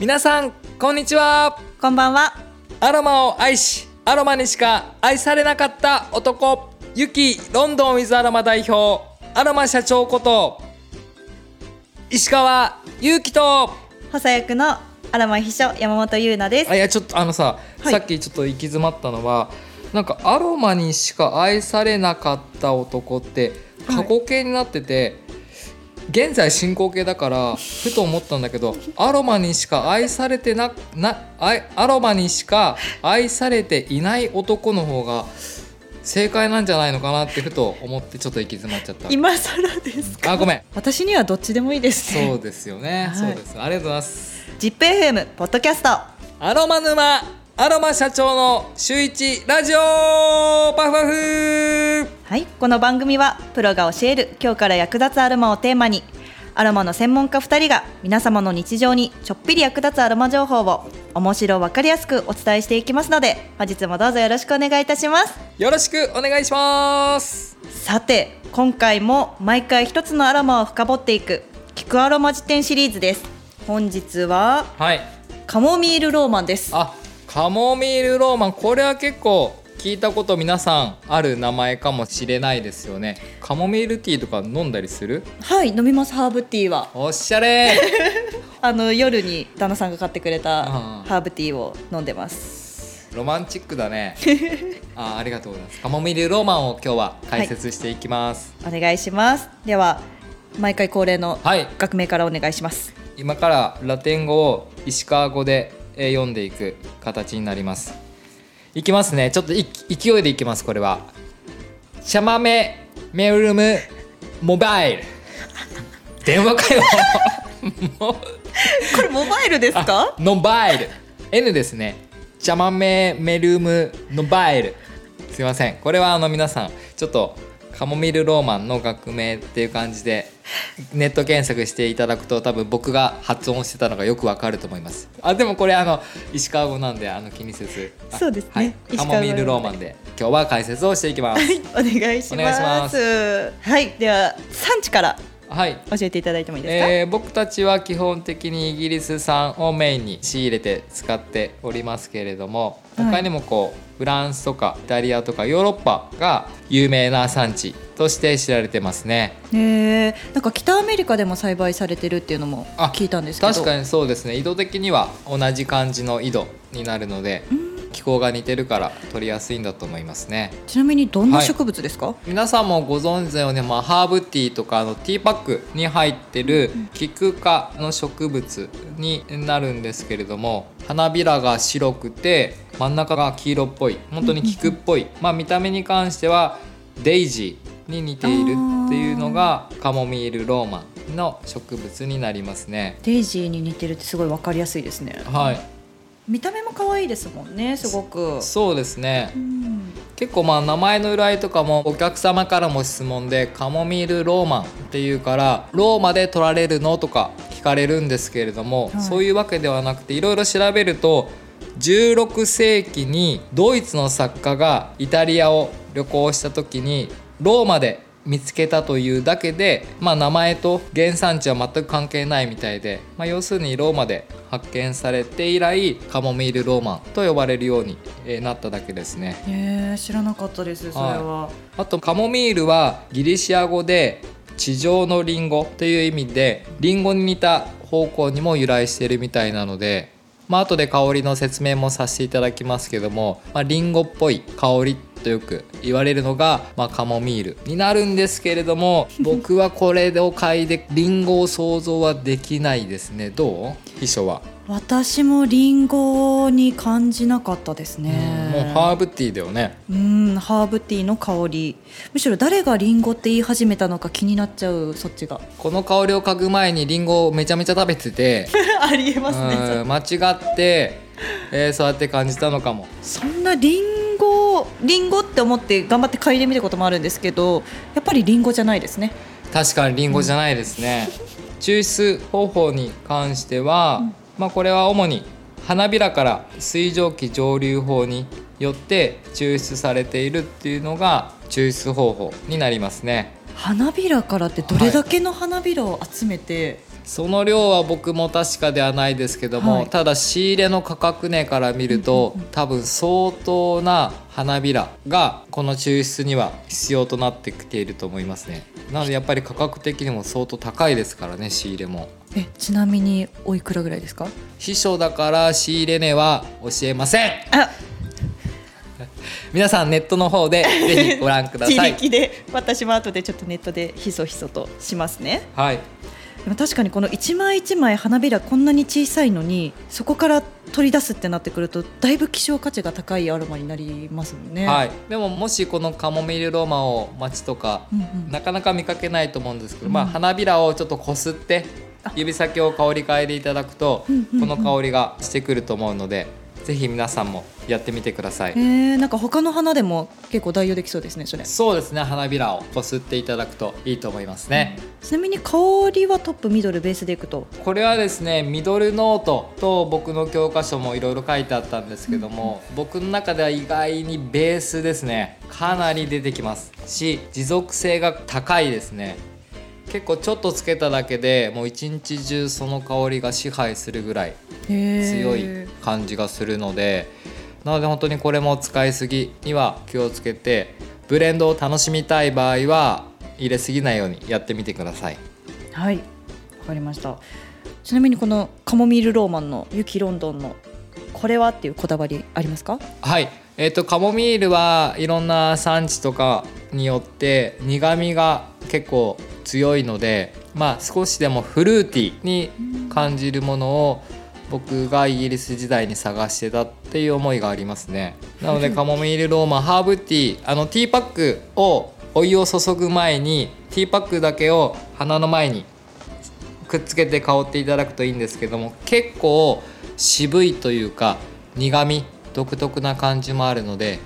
皆さんこんにちはこんばんは。アロマを愛しアロマにしか愛されなかった男ユキロンドンウィズアロマ代表アロマ社長こと石川祐希と補佐役のアロマ秘書山本優奈ですあ。いやちょっとあのさ、はいさっきちょっと行き詰まったのはなんかアロマにしか愛されなかった男って過去形になってて、現在進行形だからふと思ったんだけどアロマにしか愛されてなな愛アロマにしか愛されていない男の方が正解なんじゃないのかなってふと思ってちょっと行き詰まっちゃった。今更ですか？あごめん私にはどっちでもいいですね。そうですよね、はいそうですありがとうございますジップ FM ポッドキャスト。アロマ沼アロマ社長の週一ラジオパフパフ。はい、この番組はプロが教える今日から役立つアロマをテーマにアロマの専門家2人が皆様の日常にちょっぴり役立つアロマ情報を面白わかりやすくお伝えしていきますので本日もどうぞよろしくお願いいたします。よろしくお願いします。さて今回も毎回一つのアロマを深掘っていく聞くアロマ辞典シリーズです。本日ははい。カモミールローマンです。あカモミールローマンこれは結構聞いたこと皆さんある名前かもしれないですよね。カモミールティーとか飲んだりする？はい飲みますハーブティーは。おしゃれ。あの夜に旦那さんが買ってくれたハーブティーを飲んでます。ロマンチックだね。あありがとうございます。カモミールローマンを今日は解説していきます。お願いします。では毎回恒例のはい、学名からお願いします。今からラテン語を石川語でえー読んでいく形になります。いきますね。ちょっとい勢いでいきますこれは。シャマメメルムモバイル。電話かよ これモバイルですか？ノバイル。N ですね。シャマメメルムノバイル。すいません。これはあの皆さんちょっとカモミールローマンの学名っていう感じでネット検索していただくと多分僕が発音してたのがよくわかると思います。あでもこれあの石川語なんであの気にせず。あそうですね。はい、カモミールローマンで。今日は解説をしていきます。はいお願いします。お願いします。はいでは産地からはい。教えていただいてもいいですか、えー僕たちは基本的にイギリス産をメインに仕入れて使っておりますけれどもはい。他にもこうフランスとかイタリアとかヨーロッパが有名な産地として知られてますね。へえなんか北アメリカでも栽培されてるっていうのもあ聞いたんですけど。確かにそうですね。緯度的には同じ感じの緯度になるので気候が似てるから取りやすいんだと思いますね。ちなみにどんなはい植物ですか、皆さんもご存知のように、まあ、ハーブティーとかあのティーパックに入ってるキク科の植物になるんですけれども花びらが白くて真ん中が黄色っぽい本当に菊っぽい、まあ、見た目に関してはデイジーに似ているっていうのがカモミールローマンの植物になりますね。デイジーに似てるってすごいわかりやすいですね。はい、見た目も可愛いですもんねすごく。そうですね。うん。結構まあ名前の由来とかもお客様からも質問でカモミールローマンっていうからローマで取られるのとか聞かれるんですけれども、はい。そういうわけではなくていろいろ調べると16世紀にドイツの作家がイタリアを旅行した時にローマで見つけたというだけで、まあ、名前と原産地は全く関係ないみたいで、まあ、要するにローマで発見されて以来カモミールローマンと呼ばれるようにえーなっただけですね。へえ知らなかったですそれは、あとカモミールはギリシア語で地上のリンゴという意味でリンゴに似た方向にも由来しているみたいなので、まあ後で香りの説明もさせていただきますけども、まあ、リンゴっぽい香りとよく言われるのが、まあ、カモミールになるんですけれども 僕はこれを嗅いでリンゴを想像はできないですね。どう？秘書は、私もリンゴに感じなかったですね。もうハーブティーだよね。うんハーブティーの香り。むしろ誰がリンゴって言い始めたのか気になっちゃうそっちが。この香りを嗅ぐ前にリンゴをめちゃめちゃ食べてて。ありえますね。うん間違って、えーそうやって感じたのかも。そんなリンゴリンゴって思って頑張って嗅いでみたこともあるんですけどやっぱりリンゴじゃないですね。確かにリンゴじゃないですね、抽出方法に関しては、まあこれは主に花びらから水蒸気蒸留法によって抽出されているっていうのが抽出方法になりますね。花びらからってどれだけの花びらを集めて？その量は僕も確かではないですけども、はい。ただ仕入れの価格値から見ると、多分相当な花びらがこの抽出には必要となってきていると思いますね。なのでやっぱり価格的にも相当高いですからね仕入れもえちなみにおいくらぐらいですか？秘書だから仕入れ値は教えません。あ。皆さんネットの方でぜひご覧くだ自さい。力で私も後でちょっとネットでひそひそとしますね。はい。でも確かにこの一枚一枚花びらこんなに小さいのにそこから取り出すってなってくるとだいぶ希少価値が高いアロマになりますもんね。はい、でももしこのカモミールローマを街とかうんうん。なかなか見かけないと思うんですけど、うん。まあ、花びらをちょっとこすって指先を香り嗅いでいただくとうんうんうん。この香りがしてくると思うのでぜひ皆さんもやってみてください。え。ー、なんか他の花でも結構代用できそうですねそれ。そうですね。花びらをこすっていただくといいと思いますね。ちなみに香りはトップミドルベースでいくと？これはですねミドルノートと僕の教科書もいろいろ書いてあったんですけども、僕の中では意外にベースですね。かなり出てきますし持続性が高いですね結構ちょっとつけただけでもう一日中その香りが支配するぐらい強い感じがするのでなので本当にこれも使いすぎには気をつけてブレンドを楽しみたい場合は入れすぎないようにやってみてください。はいわかりました。ちなみにこのカモミールローマンのユキロンドンのこれはっていうこだわりありますか？はい、えー、とカモミールはいろんな産地とかによって苦みが結構強いので、まあ、少しでもフルーティーに感じるものを僕がイギリス時代に探してたっていう思いがありますね。なので カモミールローマンハーブティーあのティーパックをお湯を注ぐ前にティーパックだけを鼻の前にくっつけて香っていただくといいんですけども結構渋いというか苦味独特な感じもあるので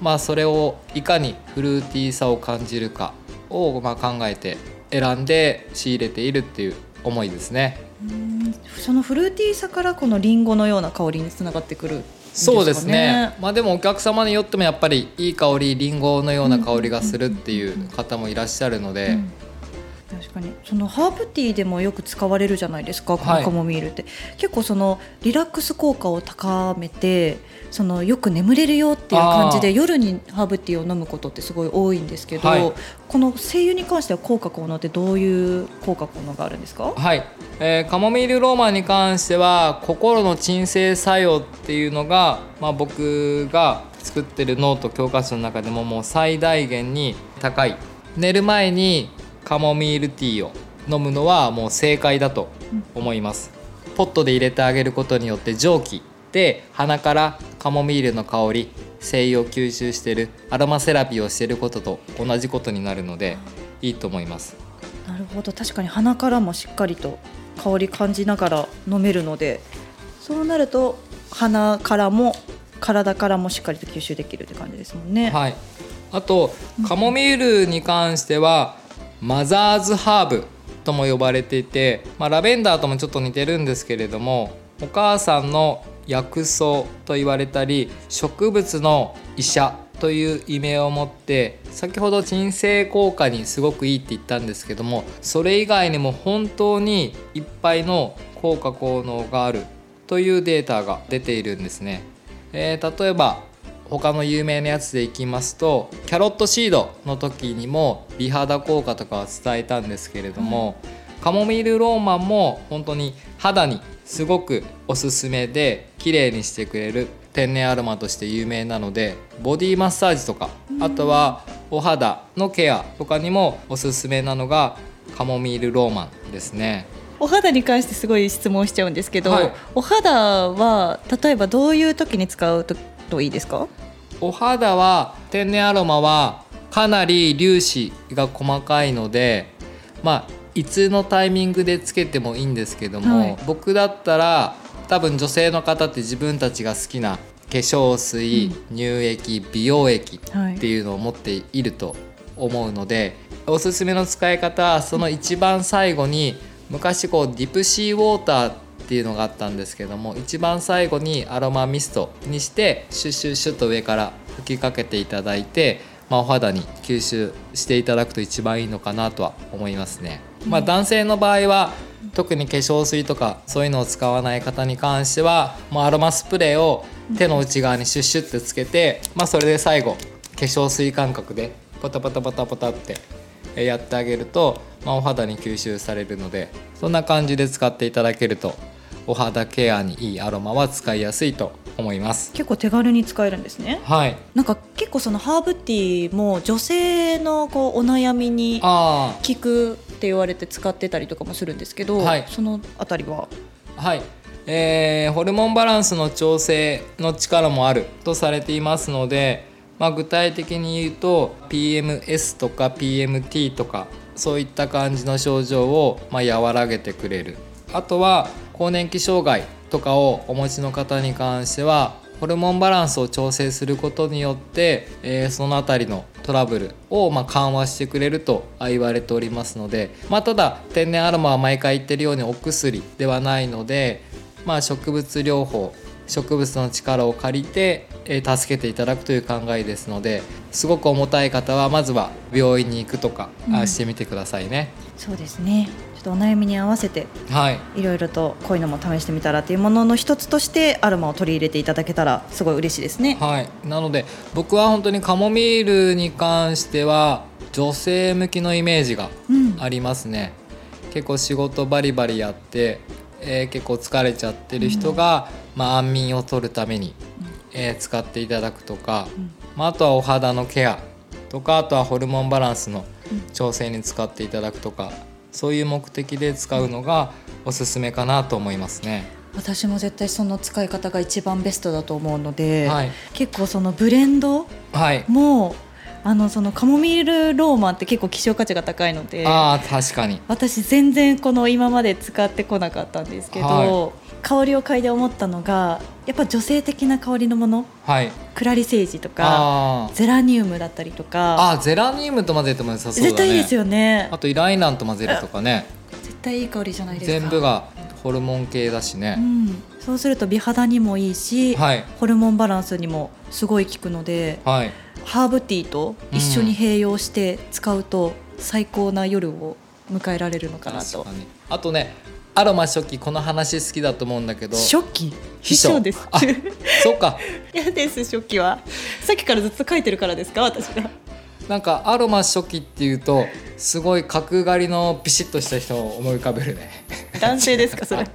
まあそれをいかにフルーティーさを感じるかをまあ考えて選んで仕入れているっていう思いですね。そのフルーティーさからこのリンゴのような香りにつながってくるそうですね。まあでもお客様によってもやっぱりいい香りりんごのような香りがするっていう方もいらっしゃるので、うん確かに。そのハーブティーでもよく使われるじゃないですかこはい。のカモミールって、結構そのリラックス効果を高めてそのよく眠れるよっていう感じで夜にハーブティーを飲むことってすごい多いんですけど、はい。この精油に関しては効果効能ってどういう効果効能があるんですか？はい、えーカモミールローマンに関しては心の鎮静作用っていうのが、まあ、僕が作ってるノート教科書の中でももう最大限に高い。寝る前にカモミールティーを飲むのはもう正解だと思います、ポットで入れてあげることによって蒸気で鼻からカモミールの香り精油を吸収してるアロマセラピーをしてることと同じことになるのでいいと思います。なるほど。確かに鼻からもしっかりと香り感じながら飲めるのでそうなると鼻からも体からもしっかりと吸収できるって感じですもんね。はい、あとカモミールに関してはマザーズハーブとも呼ばれていて、まあ、ラベンダーともちょっと似てるんですけれどもお母さんの薬草と言われたり植物の医者という意味を持って先ほど鎮静効果にすごくいいって言ったんですけどもそれ以外にも本当にいっぱいの効果効能があるというデータが出ているんですね。えー例えば他の有名なやつでいきますとキャロットシードの時にも美肌効果とかは伝えたんですけれども、カモミールローマンも本当に肌にすごくおすすめで綺麗にしてくれる天然アロマとして有名なのでボディマッサージとかあとはお肌のケアとかにもおすすめなのがカモミールローマンですね。お肌に関してすごい質問しちゃうんですけど、はい。お肌は例えばどういう時に使うとといいですか？お肌は天然アロマはかなり粒子が細かいのでまあいつのタイミングでつけてもいいんですけども、はい。僕だったら多分女性の方って自分たちが好きな化粧水、乳液美容液はい。っていうのを持っていると思うので、おすすめの使い方はその一番最後に昔こうディプシーウォーターっていうのがあったんですけども一番最後にアロマミストにしてシュッシュッシュッと上から吹きかけていただいて、まあ、お肌に吸収していただくと一番いいのかなとは思いますね。まあ、男性の場合は特に化粧水とかそういうのを使わない方に関してはもうアロマスプレーを手の内側にシュッシュってつけて、まあ、それで最後化粧水感覚でパタパタパタパタってえやってあげると、まあ、お肌に吸収されるのでそんな感じで使っていただけるとお肌ケアにいいアロマは使いやすいと思います。結構手軽に使えるんですね。はい、なんか結構そのハーブティーも女性のこうお悩みにあ効くって言われて使ってたりとかもするんですけど、はい。そのあたりは？あはい、えーホルモンバランスの調整の力もあるとされていますので、まあ、具体的に言うと PMS とか PMT とかそういった感じの症状をまあ和らげてくれる。あとは更年期障害とかをお持ちの方に関してはホルモンバランスを調整することによって、えーそのあたりのトラブルをまあ緩和してくれるとあ言われておりますので、まあ、ただ天然アロマは毎回言ってるようにお薬ではないので、まあ、植物療法植物の力を借りて、えー助けていただくという考えですのですごく重たい方はまずは病院に行くとか、あうんしてみてくださいね。そうですねっとお悩みに合わせてはい。いろいろとこういうのも試してみたらというものの一つとしてアロマを取り入れていただけたらすごい嬉しいですね。はい、なので僕は本当にカモミールに関しては女性向きのイメージがうん、ありますね。結構仕事バリバリやって、えー結構疲れちゃってる人が、まあ、安眠を取るために、えー使っていただくとか、うん。まあ、あとはお肌のケアとかあとはホルモンバランスの調整に使っていただくとかそういう目的で使うのがおすすめかなと思いますね。私も絶対その使い方が一番ベストだと思うので、はい、結構そのブレンドはい。もあのそのカモミールローマンって結構希少価値が高いのでああ確かに。私全然この今まで使ってこなかったんですけど、は香りを嗅いで思ったのがやっぱ女性的な香りのもの？はい。クラリセージとかゼラニウムだったりとか。あゼラニウムと混ぜても良さそうだね。絶対いいですよね。あとイライランと混ぜるとかね。絶対いい香りじゃないですか。全部がホルモン系だしね、うん、そうすると美肌にもいいし、はい。ホルモンバランスにもすごい効くのではい。ハーブティーと一緒に併用して使うと最高な夜を迎えられるのかなと。確かに。あとねアロマ初期この話好きだと思うんだけど。初期？秘書。です。あそうか。嫌です初期は。さっきからずっと書いてるからですか？私が。なんかアロマ初期っていうとすごい角刈りのピシッとした人を思い浮かべるね。男性ですか？それ。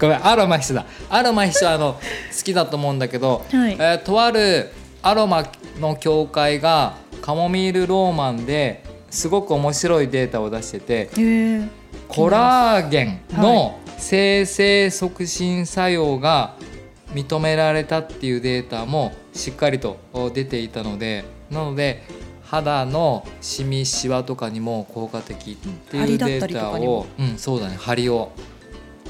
ごめんアロマ秘書だ。アロマ秘書あの好きだと思うんだけど、はい。えーとあるアロマの協会がカモミールローマンですごく面白いデータを出しててへえコラーゲンの生成促進作用が認められたっていうデータもしっかりと出ていたのでなので肌のシミシワとかにも効果的っていうデータをうんそうだね。張りを。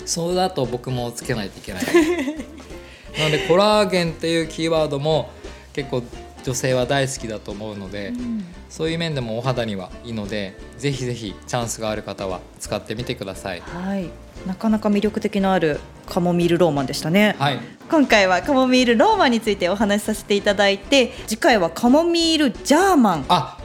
そうだと僕もつけないといけない。なのでコラーゲンっていうキーワードも結構女性は大好きだと思うので、そういう面でもお肌にはいいのでぜひぜひチャンスがある方は使ってみてください。はい。なかなか魅力的のあるカモミールローマンでしたね、はい、今回はカモミールローマンについてお話しさせていただいて次回はカモミールジャーマン。あ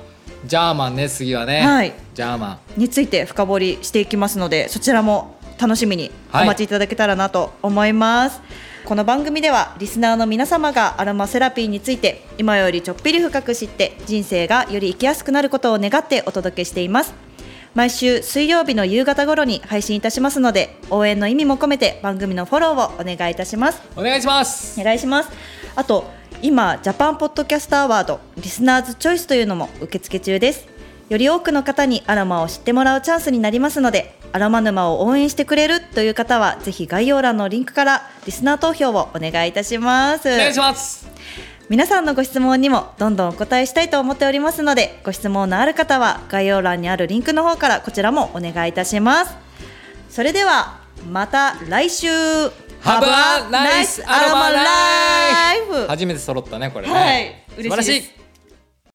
ジャーマンね次はね、はい。ジャーマン。について深掘りしていきますのでそちらも楽しみにおはい。待ちいただけたらなと思います、この番組ではリスナーの皆様がアロマセラピーについて今よりちょっぴり深く知って人生がより生きやすくなることを願ってお届けしています。毎週水曜日の夕方頃に配信いたしますので応援の意味も込めて番組のフォローをお願いいたします。お願いします。お願いします。あと今ジャパンポッドキャストアワードリスナーズチョイスというのも受付中です。より多くの方にアロマを知ってもらうチャンスになりますのでアロマ沼を応援してくれるという方はぜひ概要欄のリンクからリスナー投票をお願いいたします。お願いします。皆さんのご質問にもどんどんお答えしたいと思っておりますのでご質問のある方は概要欄にあるリンクの方からこちらもお願いいたします。それではまた来週。Have a nice アロマライフ初めて揃ったねこれね、はい。嬉しい